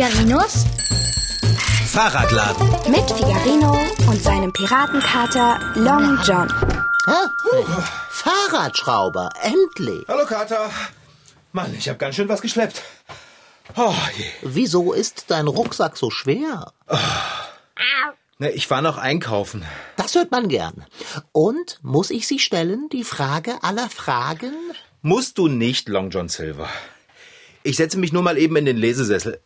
Figarinos Fahrradladen. mit Figarino und seinem Piratenkater Long John. Fahrradschrauber, endlich. Hallo Kater. Mann, ich habe ganz schön was geschleppt. Oh je. Wieso ist dein Rucksack so schwer? Ne, ich war noch einkaufen. Das hört man gern. Und muss ich sie stellen, die Frage aller Fragen? Musst du nicht, Long John Silver. Ich setze mich nur mal eben in den Lesesessel.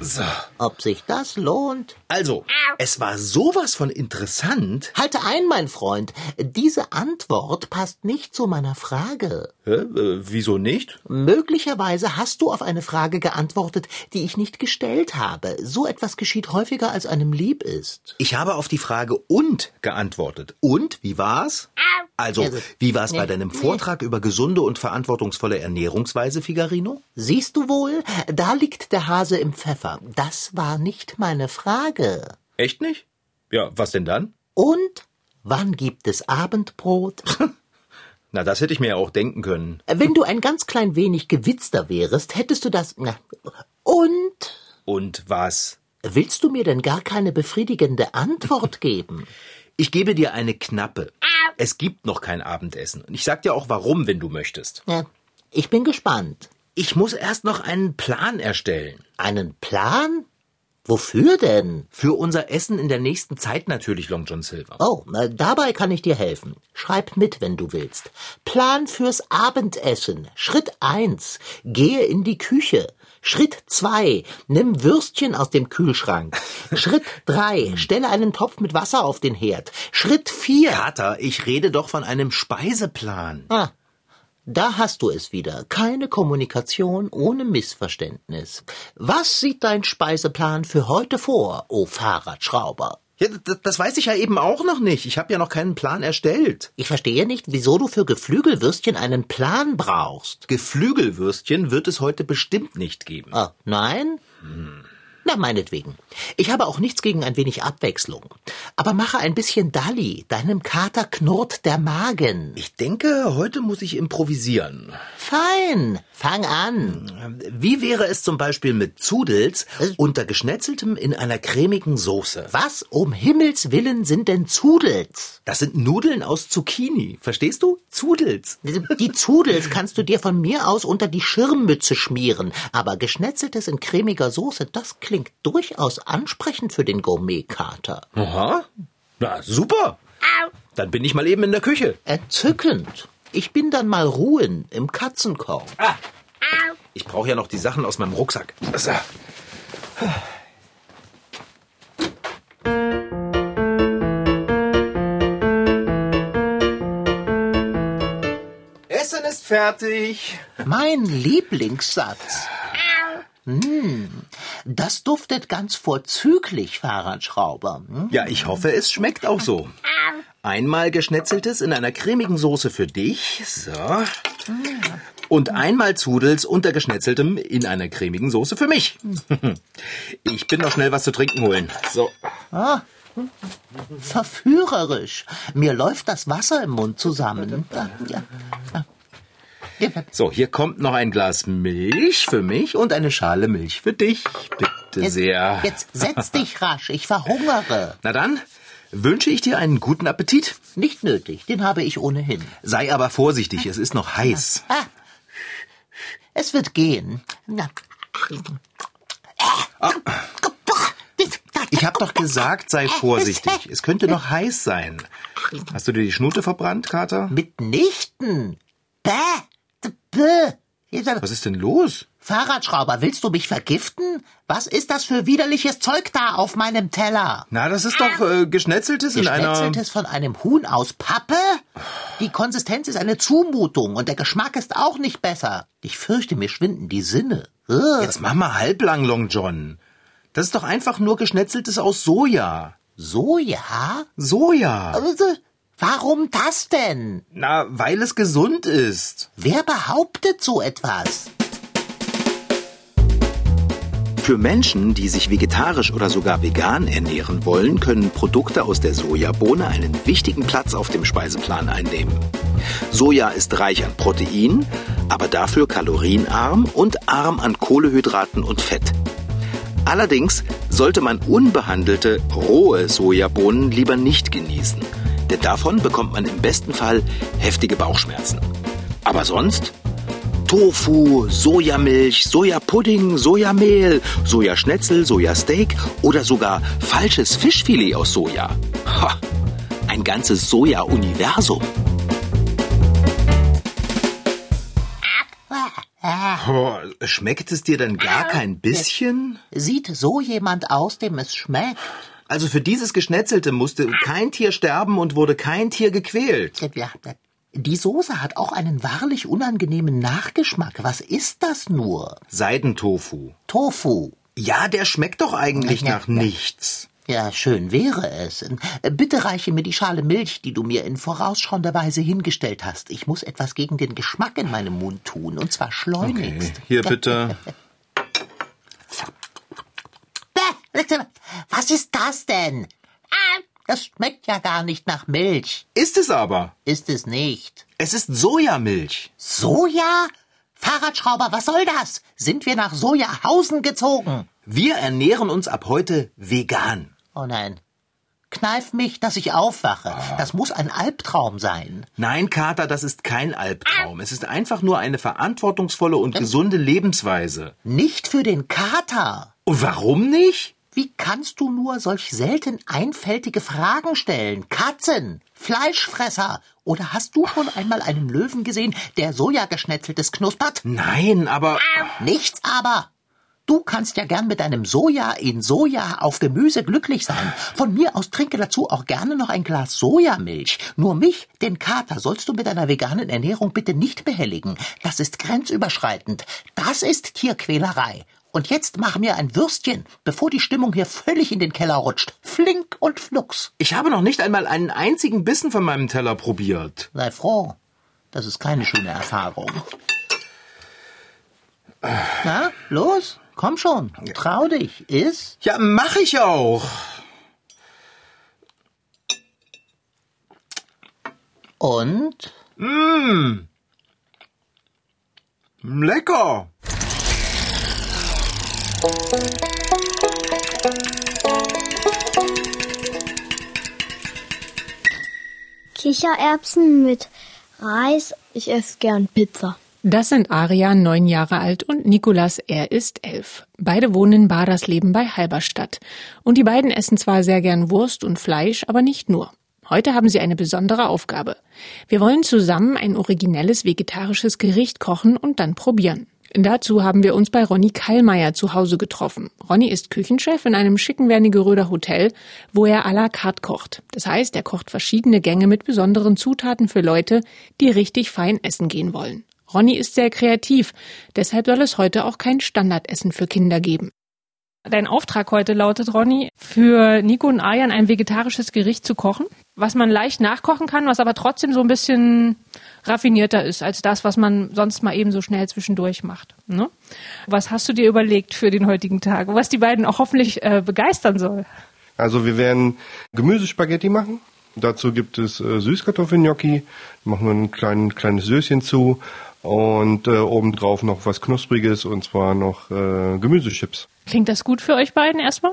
So. Ob sich das lohnt? Also, es war sowas von interessant. Halte ein, mein Freund. Diese Antwort passt nicht zu meiner Frage. Hä? Äh, wieso nicht? Möglicherweise hast du auf eine Frage geantwortet, die ich nicht gestellt habe. So etwas geschieht häufiger, als einem lieb ist. Ich habe auf die Frage und geantwortet. Und, wie war's? Also, wie war's bei deinem. Vortrag über gesunde und verantwortungsvolle Ernährungsweise, Figarino? Siehst du wohl, da liegt der Hase im Pfeffer. Das war nicht meine Frage. Echt nicht? Ja, was denn dann? Und wann gibt es Abendbrot? Na, das hätte ich mir ja auch denken können. Wenn du ein ganz klein wenig gewitzter wärest, hättest du das. Na, und Und was? willst du mir denn gar keine befriedigende Antwort geben? Ich gebe dir eine knappe. Es gibt noch kein Abendessen. Und ich sag dir auch warum, wenn du möchtest. Ja, ich bin gespannt. Ich muss erst noch einen Plan erstellen. Einen Plan? Wofür denn? Für unser Essen in der nächsten Zeit natürlich, Long John Silver. Oh, dabei kann ich dir helfen. Schreib mit, wenn du willst. Plan fürs Abendessen. Schritt eins: Gehe in die Küche. Schritt zwei: Nimm Würstchen aus dem Kühlschrank. Schritt drei: Stelle einen Topf mit Wasser auf den Herd. Schritt vier: Kater, ich rede doch von einem Speiseplan. Ah, da hast du es wieder. Keine Kommunikation ohne Missverständnis. Was sieht dein Speiseplan für heute vor, o Fahrradschrauber? Ja, das, das weiß ich ja eben auch noch nicht. Ich habe ja noch keinen Plan erstellt. Ich verstehe nicht, wieso du für Geflügelwürstchen einen Plan brauchst. Geflügelwürstchen wird es heute bestimmt nicht geben. Ah, nein? Na, meinetwegen. Ich habe auch nichts gegen ein wenig Abwechslung. Aber mache ein bisschen Dalli. Deinem Kater knurrt der Magen. Ich denke, heute muss ich improvisieren. Fein. Fang an. Wie wäre es zum Beispiel mit Zudels unter geschnetzeltem in einer cremigen Soße? Was um Himmels Willen sind denn Zudels? Das sind Nudeln aus Zucchini. Verstehst du? Zudels. Die Zudels kannst du dir von mir aus unter die Schirmmütze schmieren, aber geschnetzeltes in cremiger Soße, das klingt durchaus ansprechend für den Gourmetkater. Aha. Na, super. Dann bin ich mal eben in der Küche. Entzückend. Ich bin dann mal ruhen im Katzenkorb. Ich brauche ja noch die Sachen aus meinem Rucksack. So. Essen ist fertig. Mein Lieblingssatz. Hm, das duftet ganz vorzüglich, Fahrradschrauber. Hm? Ja, ich hoffe, es schmeckt auch so. Einmal geschnetzeltes in einer cremigen Soße für dich. So. Und einmal Zudels unter geschnetzeltem in einer cremigen Soße für mich. Ich bin noch schnell was zu trinken holen. So. Verführerisch. Mir läuft das Wasser im Mund zusammen. Ja. So, hier kommt noch ein Glas Milch für mich und eine Schale Milch für dich. Bitte Jetzt, sehr. jetzt setz dich rasch, ich verhungere. Na dann, wünsche ich dir einen guten Appetit. Nicht nötig, den habe ich ohnehin. Sei aber vorsichtig, es ist noch heiß. Ah, es wird gehen. Na. Ich hab doch gesagt, sei vorsichtig. Es könnte noch heiß sein. Hast du dir die Schnute verbrannt, Kater? Mitnichten. Bäh. Was ist denn los? Fahrradschrauber, willst du mich vergiften? Was ist das für widerliches Zeug da auf meinem Teller? Na, das ist doch äh, geschnetzeltes in einer... Geschnetzeltes von einem Huhn aus Pappe? Die Konsistenz ist eine Zumutung und der Geschmack ist auch nicht besser. Ich fürchte, mir schwinden die Sinne. Ugh. Jetzt mach mal halblang, Long John. Das ist doch einfach nur geschnetzeltes aus Soja. Soja? Soja. Warum das denn? Na, weil es gesund ist. Wer behauptet so etwas? Für Menschen, die sich vegetarisch oder sogar vegan ernähren wollen, können Produkte aus der Sojabohne einen wichtigen Platz auf dem Speiseplan einnehmen. Soja ist reich an Protein, aber dafür kalorienarm und arm an Kohlehydraten und Fett. Allerdings sollte man unbehandelte, rohe Sojabohnen lieber nicht genießen, denn davon bekommt man im besten Fall heftige Bauchschmerzen. Aber sonst Tofu, Sojamilch, Sojapudding, Sojamehl, Sojaschnetzel, Sojasteak oder sogar falsches Fischfilet aus Soja. Ha, ein ganzes Soja-Universum. Schmeckt es dir denn gar kein bisschen? Sieht so jemand aus, dem es schmeckt? Also für dieses Geschnetzelte musste kein Tier sterben und wurde kein Tier gequält. Ja, die Soße hat auch einen wahrlich unangenehmen Nachgeschmack. Was ist das nur? Seidentofu. Tofu. Ja, der schmeckt doch eigentlich Ja, nach ja. nichts. Ja, schön wäre es. Bitte reiche mir die Schale Milch, die du mir in vorausschauender Weise hingestellt hast. Ich muss etwas gegen den Geschmack in meinem Mund tun, und zwar Okay, schleunigst. hier bitte. Bäh, Was ist das denn? Ah, Das schmeckt ja gar nicht nach Milch. Ist es aber. Ist es nicht. Es ist Sojamilch. Soja? Fahrradschrauber, was soll das? Sind wir nach Sojahausen gezogen? Wir ernähren uns ab heute vegan. Oh nein. Kneif mich, dass ich aufwache. Das muss ein Albtraum sein. Nein, Kater, das ist kein Albtraum. Es ist einfach nur eine verantwortungsvolle und gesunde Lebensweise. Nicht für den Kater. Und warum nicht? Wie kannst du nur solch selten einfältige Fragen stellen? Katzen, Fleischfresser. Oder hast du schon einmal einen Löwen gesehen, der Sojageschnetzeltes knuspert? Nein, aber Nichts aber. Du kannst ja gern mit deinem Soja in Soja auf Gemüse glücklich sein. Von mir aus trinke dazu auch gerne noch ein Glas Sojamilch. Nur mich, den Kater, sollst du mit deiner veganen Ernährung bitte nicht behelligen. Das ist grenzüberschreitend. Das ist Tierquälerei. Und jetzt mach mir ein Würstchen, bevor die Stimmung hier völlig in den Keller rutscht. Flink und flugs. ich habe noch nicht einmal einen einzigen Bissen von meinem Teller probiert. Sei froh. Das ist keine schöne Erfahrung. Na, los, komm schon. Trau dich. Iss. Ja, mach ich auch. Und? Lecker. Kichererbsen mit Reis. Ich esse gern Pizza. Das sind Arian, neun Jahre alt, und Nikolas, er ist elf. Beide wohnen in Badersleben bei Halberstadt. Und die beiden essen zwar sehr gern Wurst und Fleisch, aber nicht nur. Heute haben sie eine besondere Aufgabe. Wir wollen zusammen ein originelles vegetarisches Gericht kochen und dann probieren. Dazu haben wir uns bei Ronny Kallmeier zu Hause getroffen. Ronny ist Küchenchef in einem schicken Wernigeröder Hotel, wo er à la carte kocht. Das heißt, er kocht verschiedene Gänge mit besonderen Zutaten für Leute, die richtig fein essen gehen wollen. Ronny ist sehr kreativ, deshalb soll es heute auch kein Standardessen für Kinder geben. Dein Auftrag heute lautet, Ronny, für Nico und Arjan ein vegetarisches Gericht zu kochen, was man leicht nachkochen kann, was aber trotzdem so ein bisschen raffinierter ist als das, was man sonst mal eben so schnell zwischendurch macht. Ne? Was hast du dir überlegt für den heutigen Tag, was die beiden auch hoffentlich äh, begeistern soll? Also wir werden Gemüsespaghetti machen. Dazu gibt es äh, Süßkartoffelgnocchi, machen wir ein klein, kleines Söschen zu und äh, obendrauf noch was Knuspriges und zwar noch äh, Gemüsechips. Klingt das gut für euch beiden erstmal?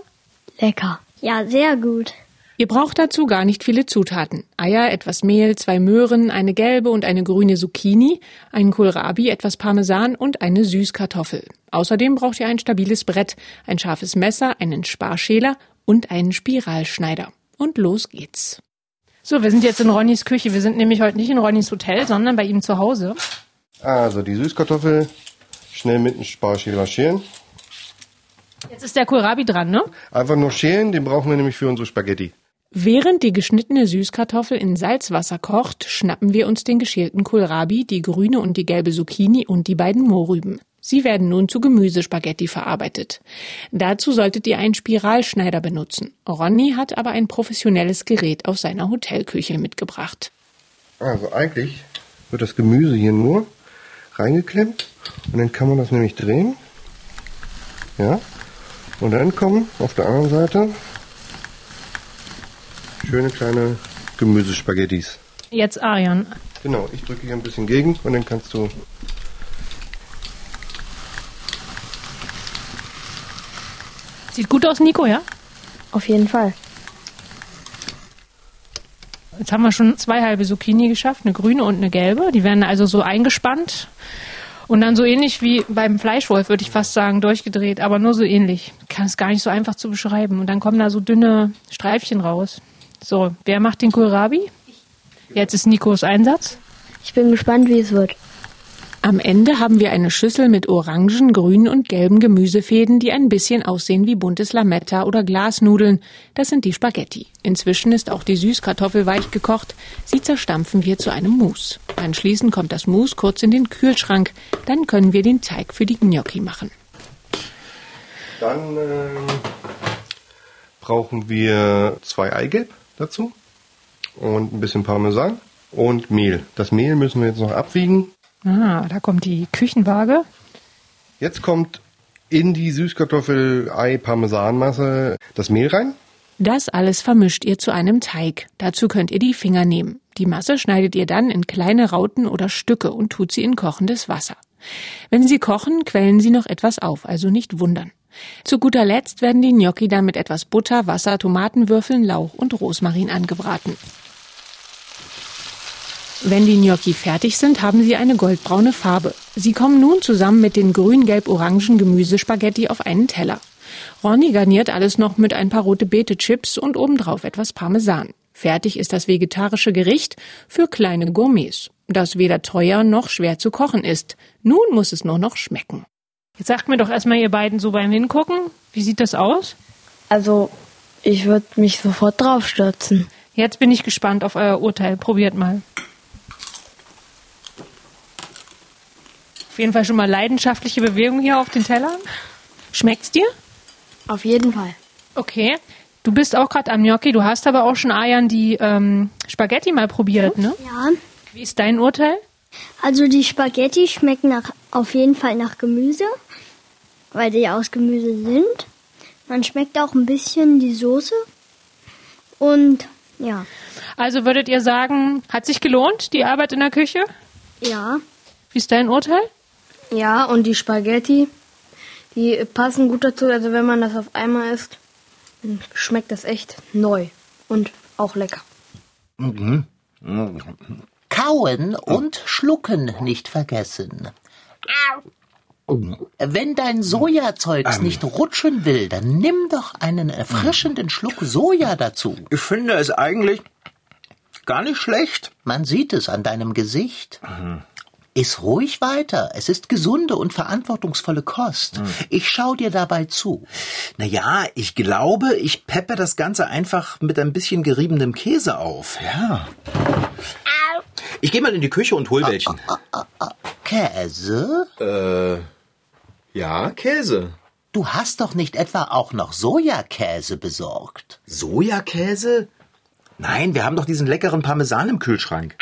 Lecker. Ja, sehr gut. Ihr braucht dazu gar nicht viele Zutaten. Eier, etwas Mehl, zwei Möhren, eine gelbe und eine grüne Zucchini, einen Kohlrabi, etwas Parmesan und eine Süßkartoffel. Außerdem braucht ihr ein stabiles Brett, ein scharfes Messer, einen Sparschäler und einen Spiralschneider. Und los geht's. So, wir sind jetzt in Ronnys Küche. Wir sind nämlich heute nicht in Ronnys Hotel, sondern bei ihm zu Hause. Also die Süßkartoffel schnell mit dem Sparschäler schälen. Jetzt ist der Kohlrabi dran, ne? Einfach nur schälen, den brauchen wir nämlich für unsere Spaghetti. Während die geschnittene Süßkartoffel in Salzwasser kocht, schnappen wir uns den geschälten Kohlrabi, die grüne und die gelbe Zucchini und die beiden Mohrrüben. Sie werden nun zu Gemüsespaghetti verarbeitet. Dazu solltet ihr einen Spiralschneider benutzen. Ronny hat aber ein professionelles Gerät aus seiner Hotelküche mitgebracht. Also eigentlich wird das Gemüse hier nur reingeklemmt und dann kann man das nämlich drehen. Ja. Und dann kommen auf der anderen Seite schöne kleine Gemüsespaghettis. Jetzt Arian. Genau, ich drücke hier ein bisschen gegen und dann kannst du Sieht gut aus, Nico, ja? Auf jeden Fall. Jetzt haben wir schon zwei halbe Zucchini geschafft, eine grüne und eine gelbe. Die werden also so eingespannt und dann so ähnlich wie beim Fleischwolf, würde ich fast sagen, durchgedreht, aber nur so ähnlich. Ich kann es gar nicht so einfach zu beschreiben. Und dann kommen da so dünne Streifchen raus. So, wer macht den Kohlrabi? Jetzt ist Nikos Einsatz. Ich bin gespannt, wie es wird. Am Ende haben wir eine Schüssel mit orangen, grünen und gelben Gemüsefäden, die ein bisschen aussehen wie buntes Lametta oder Glasnudeln. Das sind die Spaghetti. Inzwischen ist auch die Süßkartoffel weich gekocht. Sie zerstampfen wir zu einem Mousse. Anschließend kommt das Mousse kurz in den Kühlschrank. Dann können wir den Teig für die Gnocchi machen. Dann ähm, brauchen wir zwei Eigelb dazu und ein bisschen Parmesan und Mehl. Das Mehl müssen wir jetzt noch abwiegen. Ah, da kommt die Küchenwaage. Jetzt kommt in die Süßkartoffel-Ei-Parmesanmasse das Mehl rein. Das alles vermischt ihr zu einem Teig. Dazu könnt ihr die Finger nehmen. Die Masse schneidet ihr dann in kleine Rauten oder Stücke und tut sie in kochendes Wasser. Wenn sie kochen, quellen sie noch etwas auf, also nicht wundern. Zu guter Letzt werden die Gnocchi dann mit etwas Butter, Wasser, Tomatenwürfeln, Lauch und Rosmarin angebraten. Wenn die Gnocchi fertig sind, haben sie eine goldbraune Farbe. Sie kommen nun zusammen mit den grün-gelb-orangen Gemüsespaghetti auf einen Teller. Ronny garniert alles noch mit ein paar rote Beete-Chips und obendrauf etwas Parmesan. Fertig ist das vegetarische Gericht für kleine Gourmets, das weder teuer noch schwer zu kochen ist. Nun muss es nur noch schmecken. Jetzt sagt mir doch erstmal ihr beiden so beim Hingucken, wie sieht das aus? Also, ich würde mich sofort draufstürzen. Jetzt bin ich gespannt auf euer Urteil. Probiert mal. Auf jeden Fall schon mal leidenschaftliche Bewegung hier auf den Tellern. Schmeckt's dir? Auf jeden Fall. Okay. Du bist auch gerade am Gnocchi, du hast aber auch schon Ayan die ähm, Spaghetti mal probiert, ne? Ja. Wie ist dein Urteil? Also die Spaghetti schmecken nach, auf jeden Fall nach Gemüse, weil die aus Gemüse sind. Man schmeckt auch ein bisschen die Soße. Und ja, Also würdet ihr sagen, hat sich gelohnt, die Arbeit in der Küche? ja, Wie ist dein Urteil? Ja, und die Spaghetti, die passen gut dazu. Also wenn man das auf einmal isst, dann schmeckt das echt neu und auch lecker. Kauen und schlucken nicht vergessen. Wenn dein Sojazeugs nicht rutschen will, dann nimm doch einen erfrischenden Schluck Soja dazu. Ich finde es eigentlich gar nicht schlecht. Man sieht es an deinem Gesicht. Iss ruhig weiter. Es ist gesunde und verantwortungsvolle Kost. Ich schau dir dabei zu. Naja, ich glaube, ich peppe das Ganze einfach mit ein bisschen geriebenem Käse auf. Ja. Ich gehe mal in die Küche und hol welchen. Käse? Äh, ja, Käse. Du hast doch nicht etwa auch noch Sojakäse besorgt. Sojakäse? Nein, wir haben doch diesen leckeren Parmesan im Kühlschrank.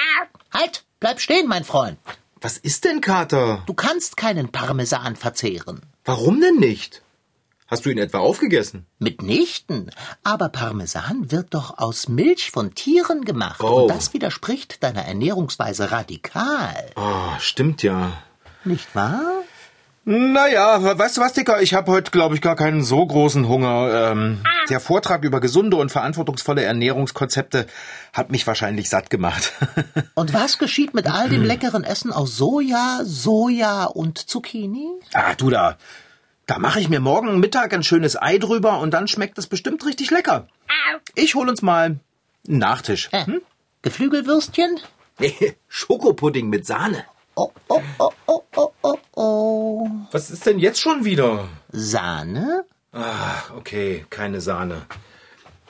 Halt, bleib stehen, mein Freund. Was ist denn, Kater? Du kannst keinen Parmesan verzehren. Warum denn nicht? Hast du ihn etwa aufgegessen? Mitnichten. Aber Parmesan wird doch aus Milch von Tieren gemacht. Oh. Und das widerspricht deiner Ernährungsweise radikal. Oh, stimmt ja. Nicht wahr? Naja, weißt du was, Dicker? Ich habe heute, glaube ich, gar keinen so großen Hunger. Ähm, der Vortrag über gesunde und verantwortungsvolle Ernährungskonzepte hat mich wahrscheinlich satt gemacht. Und was geschieht mit all dem leckeren Essen aus Soja, Soja und Zucchini? ah, du da. Da mache ich mir morgen Mittag ein schönes Ei drüber und dann schmeckt es bestimmt richtig lecker. Ich hol uns mal einen Nachtisch. Äh, Geflügelwürstchen? Schokopudding mit Sahne. Oh, oh, oh, oh, oh, oh, oh. Was ist denn jetzt schon wieder? Sahne? Ah, okay, keine Sahne.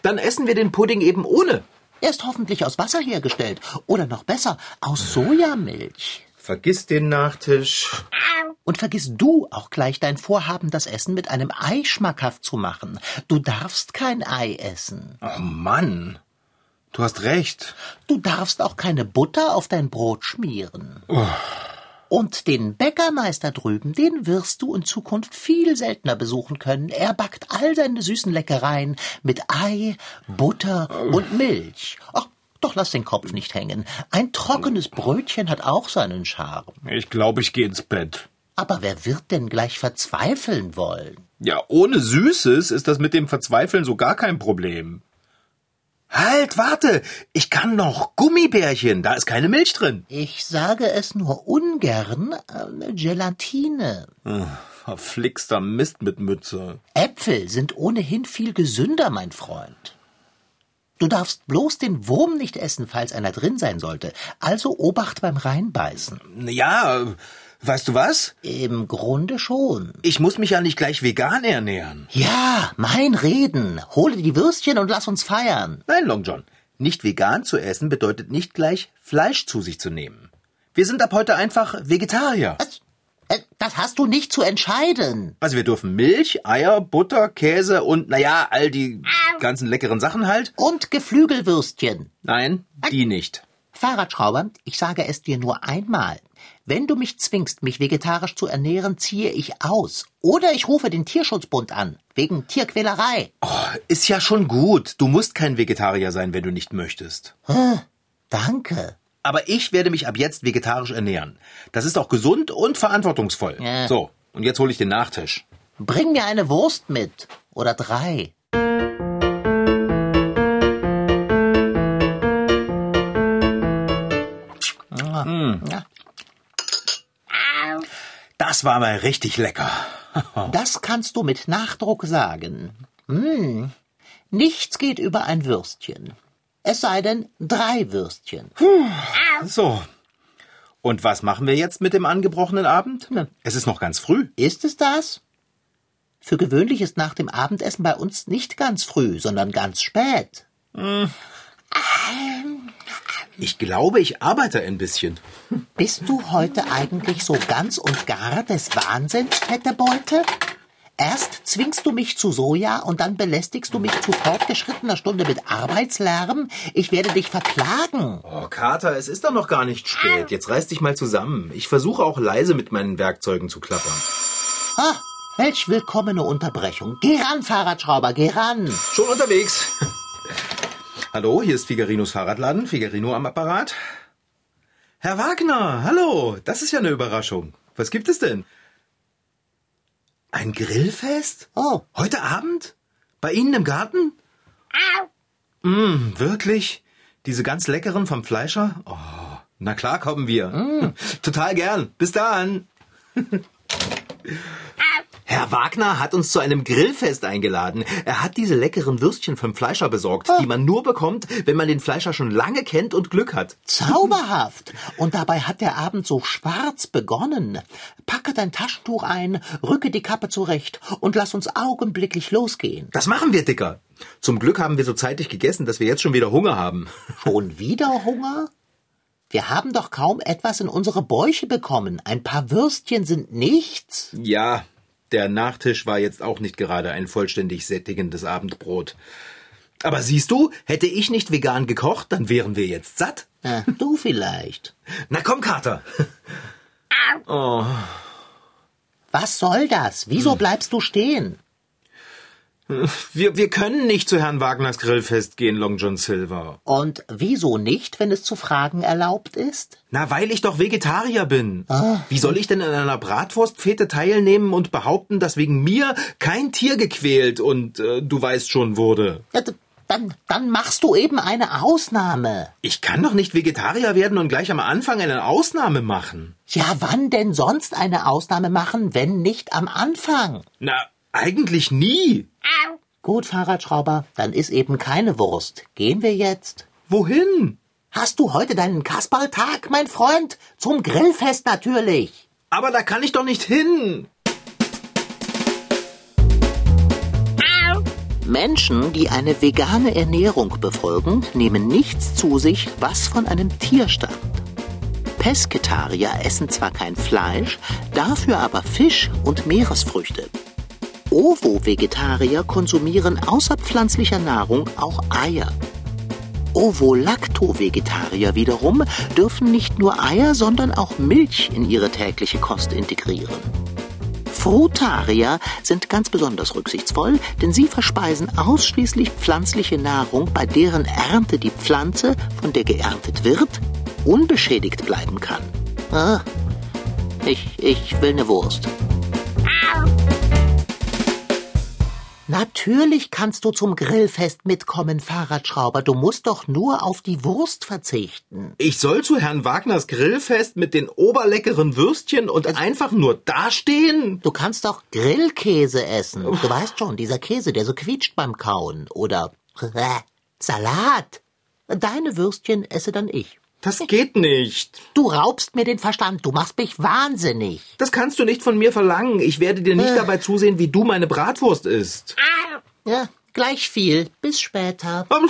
Dann essen wir den Pudding eben ohne. Er ist hoffentlich aus Wasser hergestellt. Oder noch besser, aus Sojamilch. Vergiss den Nachtisch. Und vergiss du auch gleich dein Vorhaben, das Essen mit einem Ei schmackhaft zu machen. Du darfst kein Ei essen. Oh Mann. Du hast recht. Du darfst auch keine Butter auf dein Brot schmieren. Und den Bäckermeister drüben, den wirst du in Zukunft viel seltener besuchen können. Er backt all seine süßen Leckereien mit Ei, Butter und Milch. Ach, doch lass den Kopf nicht hängen. Ein trockenes Brötchen hat auch seinen Charme. Ich glaube, ich gehe ins Bett. Aber wer wird denn gleich verzweifeln wollen? Ja, ohne Süßes ist das mit dem Verzweifeln so gar kein Problem. Halt, warte! Ich kann noch Gummibärchen, da ist keine Milch drin. Ich sage es nur ungern, äh, Gelatine. Hm, verflixter Mist mit Mütze. Äpfel sind ohnehin viel gesünder, mein Freund. Du darfst bloß den Wurm nicht essen, falls einer drin sein sollte. Also Obacht beim Reinbeißen. Ja, weißt du was? Im Grunde schon. Ich muss mich ja nicht gleich vegan ernähren. Ja, mein Reden. Hole die Würstchen und lass uns feiern. Nein, Long John. Nicht vegan zu essen bedeutet nicht gleich Fleisch zu sich zu nehmen. Wir sind ab heute einfach Vegetarier. Was? Äh, das hast du nicht zu entscheiden. Also wir dürfen Milch, Eier, Butter, Käse und naja, all die ganzen leckeren Sachen halt. Und Geflügelwürstchen. Nein, die nicht. Fahrradschrauber, ich sage es dir nur einmal. Wenn du mich zwingst, mich vegetarisch zu ernähren, ziehe ich aus. Oder ich rufe den Tierschutzbund an. Wegen Tierquälerei. Oh, ist ja schon gut. Du musst kein Vegetarier sein, wenn du nicht möchtest. Hm, danke. Aber ich werde mich ab jetzt vegetarisch ernähren. Das ist auch gesund und verantwortungsvoll. Ja. So, und jetzt hole ich den Nachtisch. Bring mir eine Wurst mit. Oder drei. Ja, Das war mal richtig lecker. das kannst du mit Nachdruck sagen. Hm. Nichts geht über ein Würstchen. Es sei denn drei Würstchen. So. Und was machen wir jetzt mit dem angebrochenen Abend? Na. Es ist noch ganz früh. Ist es das? Für gewöhnlich ist nach dem Abendessen bei uns nicht ganz früh, sondern ganz spät. Ich glaube, ich arbeite ein bisschen. Bist du heute eigentlich so ganz und gar des Wahnsinns, fette Beute? Erst zwingst du mich zu Soja und dann belästigst du mich zu fortgeschrittener Stunde mit Arbeitslärm. Ich werde dich verklagen. Oh, Kater, es ist doch noch gar nicht spät. Jetzt reiß dich mal zusammen. Ich versuche auch leise mit meinen Werkzeugen zu klappern. Ah, welch willkommene Unterbrechung. Geh ran, Fahrradschrauber, geh ran. Schon unterwegs. Hallo, hier ist Figarinos Fahrradladen. Figarino am Apparat. Herr Wagner, hallo. Das ist ja eine Überraschung. Was gibt es denn? Ein Grillfest? Oh, Heute Abend? Bei Ihnen im Garten? Mm, wirklich? Diese ganz leckeren vom Fleischer? Oh, na klar kommen wir. Total gern. Bis dann. Herr Wagner hat uns zu einem Grillfest eingeladen. Er hat diese leckeren Würstchen vom Fleischer besorgt, die man nur bekommt, wenn man den Fleischer schon lange kennt und Glück hat. zauberhaft. Und dabei hat der Abend so schwarz begonnen. Packe dein Taschentuch ein, rücke die Kappe zurecht und lass uns augenblicklich losgehen. Das machen wir, Dicker. Zum Glück haben wir so zeitig gegessen, dass wir jetzt schon wieder Hunger haben. Schon wieder Hunger? Wir haben doch kaum etwas in unsere Bäuche bekommen. Ein paar Würstchen sind nichts. Ja, der Nachtisch war jetzt auch nicht gerade ein vollständig sättigendes Abendbrot. Aber siehst du, hätte ich nicht vegan gekocht, dann wären wir jetzt satt. Äh, du vielleicht. Na komm, Kater. Was soll das? Wieso bleibst du stehen? Wir, wir können nicht zu Herrn Wagners Grillfest gehen, Long John Silver. Und wieso nicht, wenn es zu fragen erlaubt ist? Na, weil ich doch Vegetarier bin. Wie soll ich denn an einer Bratwurstfete teilnehmen und behaupten, dass wegen mir kein Tier gequält und äh, du weißt schon wurde? Ja, dann, dann machst du eben eine Ausnahme. Ich kann doch nicht Vegetarier werden und gleich am Anfang eine Ausnahme machen. Ja, wann denn sonst eine Ausnahme machen, wenn nicht am Anfang? Na, eigentlich nie. Gut, Fahrradschrauber, dann ist eben keine Wurst. Gehen wir jetzt? Wohin? Hast du heute deinen Kasperltag, mein Freund? Zum Grillfest natürlich. Aber da kann ich doch nicht hin. Menschen, die eine vegane Ernährung befolgen, nehmen nichts zu sich, was von einem Tier stammt. Pesketarier essen zwar kein Fleisch, dafür aber Fisch und Meeresfrüchte. Ovo-Vegetarier konsumieren außer pflanzlicher Nahrung auch Eier. Ovo-Lacto-Vegetarier wiederum dürfen nicht nur Eier, sondern auch Milch in ihre tägliche Kost integrieren. Frutarier sind ganz besonders rücksichtsvoll, denn sie verspeisen ausschließlich pflanzliche Nahrung, bei deren Ernte die Pflanze, von der geerntet wird, unbeschädigt bleiben kann. Ah, ich, Ich will eine Wurst. Natürlich kannst du zum Grillfest mitkommen, Fahrradschrauber. Du musst doch nur auf die Wurst verzichten. Ich soll zu Herrn Wagners Grillfest mit den oberleckeren Würstchen und einfach nur dastehen? Du kannst doch Grillkäse essen. Du weißt schon, dieser Käse, der so quietscht beim Kauen. Oder Salat. Deine Würstchen esse dann ich. Das geht nicht. Du raubst mir den Verstand, du machst mich wahnsinnig. Das kannst du nicht von mir verlangen. Ich werde dir nicht Äh. dabei zusehen, wie du meine Bratwurst isst. Ja, gleich viel. Bis später. Ähm,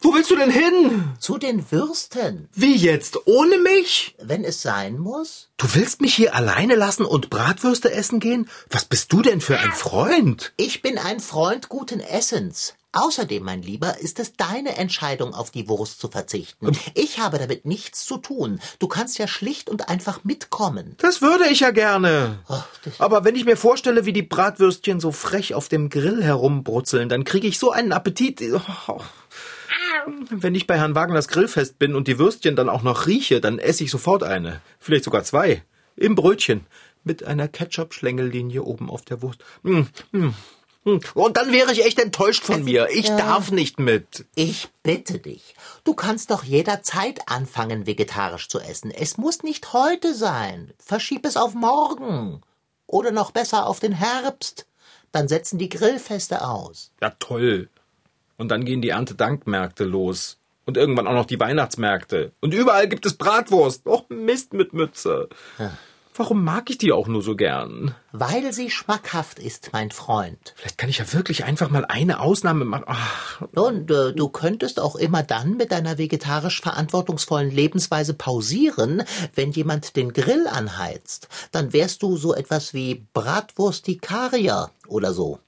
Wo willst du denn hin? Zu den Würsten. Wie jetzt? Ohne mich? Wenn es sein muss. Du willst mich hier alleine lassen und Bratwürste essen gehen? Was bist du denn für ein Freund? Ich bin ein Freund guten Essens. Außerdem, mein Lieber, ist es deine Entscheidung, auf die Wurst zu verzichten. Ich habe damit nichts zu tun. Du kannst ja schlicht und einfach mitkommen. Das würde ich ja gerne. Ach, Aber wenn ich mir vorstelle, wie die Bratwürstchen so frech auf dem Grill herumbrutzeln, dann kriege ich so einen Appetit. Oh. Wenn ich bei Herrn Wagners Grillfest bin und die Würstchen dann auch noch rieche, dann esse ich sofort eine. Vielleicht sogar zwei. Im Brötchen. Mit einer Ketchup-Schlängellinie oben auf der Wurst. Mm, mm. Und dann wäre ich echt enttäuscht von mir. Ich darf nicht mit. Ich bitte dich. Du kannst doch jederzeit anfangen, vegetarisch zu essen. Es muss nicht heute sein. Verschieb es auf morgen. Oder noch besser auf den Herbst. Dann setzen die Grillfeste aus. Ja, toll. Und dann gehen die Erntedankmärkte los. Und irgendwann auch noch die Weihnachtsmärkte. Und überall gibt es Bratwurst. Och, Mist mit Mütze. Warum mag ich die auch nur so gern? Weil sie schmackhaft ist, mein Freund. Vielleicht kann ich ja wirklich einfach mal eine Ausnahme machen. Ach, Und äh, du könntest auch immer dann mit deiner vegetarisch verantwortungsvollen Lebensweise pausieren, wenn jemand den Grill anheizt. Dann wärst du so etwas wie Bratwurstikarier oder so.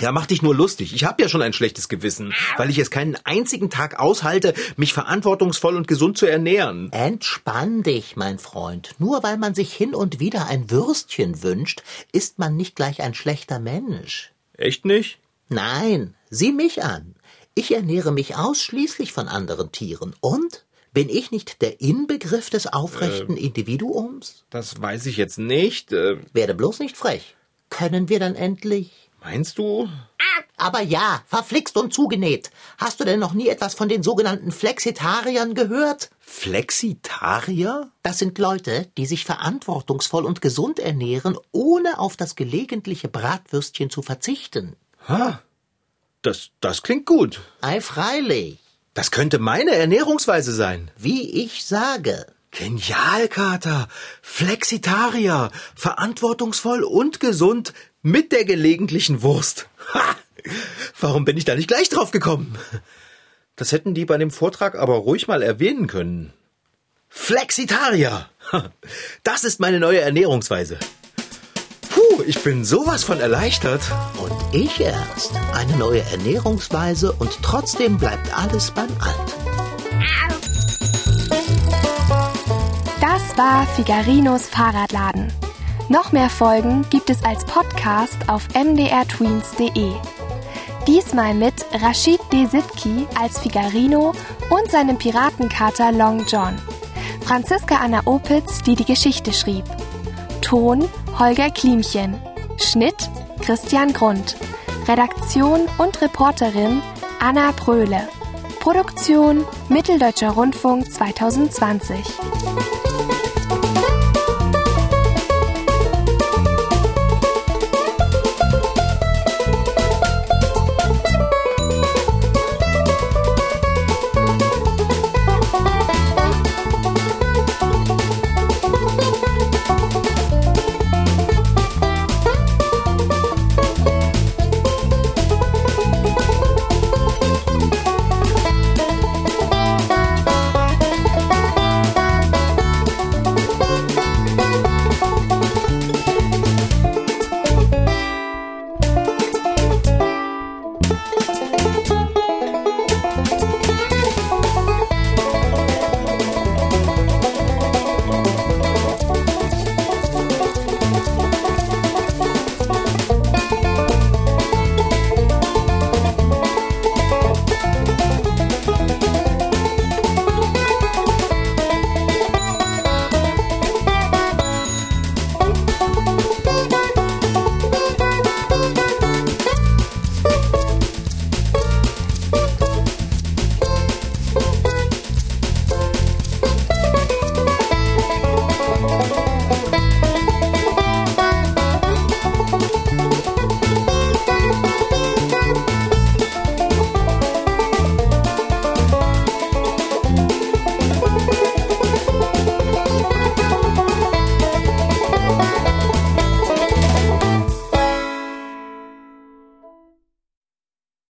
ja, mach dich nur lustig. Ich habe ja schon ein schlechtes Gewissen, weil ich es keinen einzigen Tag aushalte, mich verantwortungsvoll und gesund zu ernähren. Entspann dich, mein Freund. Nur weil man sich hin und wieder ein Würstchen wünscht, ist man nicht gleich ein schlechter Mensch. Echt nicht? Nein, sieh mich an. Ich ernähre mich ausschließlich von anderen Tieren. Und? Bin ich nicht der Inbegriff des aufrechten Individuums? Das weiß ich jetzt nicht. Äh, Werde bloß nicht frech. Können wir dann endlich? meinst du? Aber ja, verflixt und zugenäht. Hast du denn noch nie etwas von den sogenannten Flexitariern gehört? Flexitarier? Das sind Leute, die sich verantwortungsvoll und gesund ernähren, ohne auf das gelegentliche Bratwürstchen zu verzichten. Das, das klingt gut. Ei, freilich. Das könnte meine Ernährungsweise sein. Wie ich sage. Genial, Kater. Flexitarier. Verantwortungsvoll und gesund mit der gelegentlichen Wurst. Ha! Warum bin ich da nicht gleich drauf gekommen? Das hätten die bei dem Vortrag aber ruhig mal erwähnen können. Flexitarier. Ha! Das ist meine neue Ernährungsweise. Puh, ich bin sowas von erleichtert. Und ich erst. Eine neue Ernährungsweise und trotzdem bleibt alles beim Alten. Das war Figarinos Fahrradladen. Noch mehr Folgen gibt es als Podcast auf mdrtweens.de. Diesmal mit Rashid Desitki als Figarino und seinem Piratenkater Long John. Franziska Anna Opitz, die die Geschichte schrieb. Ton Holger Klimchen. Schnitt Christian Grund. Redaktion und Reporterin Anna Bröhle. Produktion Mitteldeutscher Rundfunk 2020.